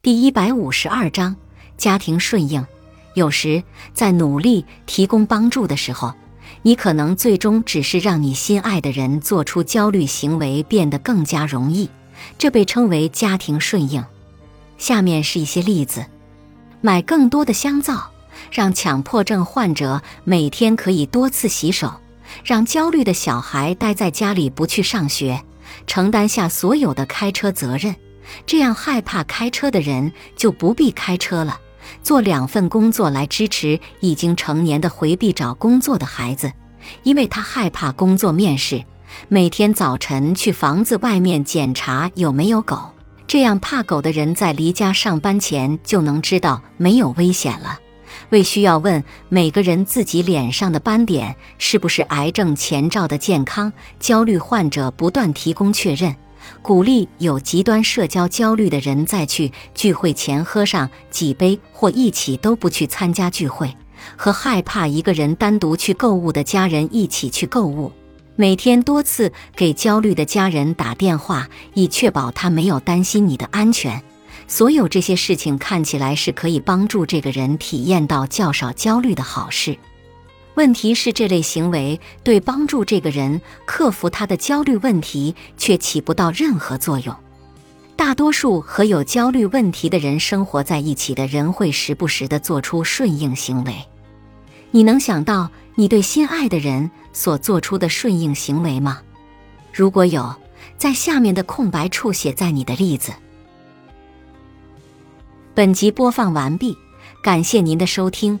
第一百五十二章家庭顺应。有时在努力提供帮助的时候，你可能最终只是让你心爱的人做出焦虑行为变得更加容易，这被称为家庭顺应。下面是一些例子：买更多的香皂，让强迫症患者每天可以多次洗手；让焦虑的小孩待在家里不去上学，承担下所有的开车责任。这样害怕开车的人就不必开车了。做两份工作来支持已经成年的回避找工作的孩子，因为他害怕工作面试。每天早晨去房子外面检查有没有狗，这样怕狗的人在离家上班前就能知道没有危险了。为需要问每个人自己脸上的斑点是不是癌症前兆的健康焦虑患者不断提供确认。鼓励有极端社交焦虑的人在去聚会前喝上几杯，或一起都不去参加聚会；和害怕一个人单独去购物的家人一起去购物。每天多次给焦虑的家人打电话，以确保他没有担心你的安全。所有这些事情看起来是可以帮助这个人体验到较少焦虑的好事。问题是，这类行为对帮助这个人克服他的焦虑问题却起不到任何作用。大多数和有焦虑问题的人生活在一起的人会时不时地做出顺应行为。你能想到你对心爱的人所做出的顺应行为吗？如果有，在下面的空白处写在你的例子。本集播放完毕，感谢您的收听。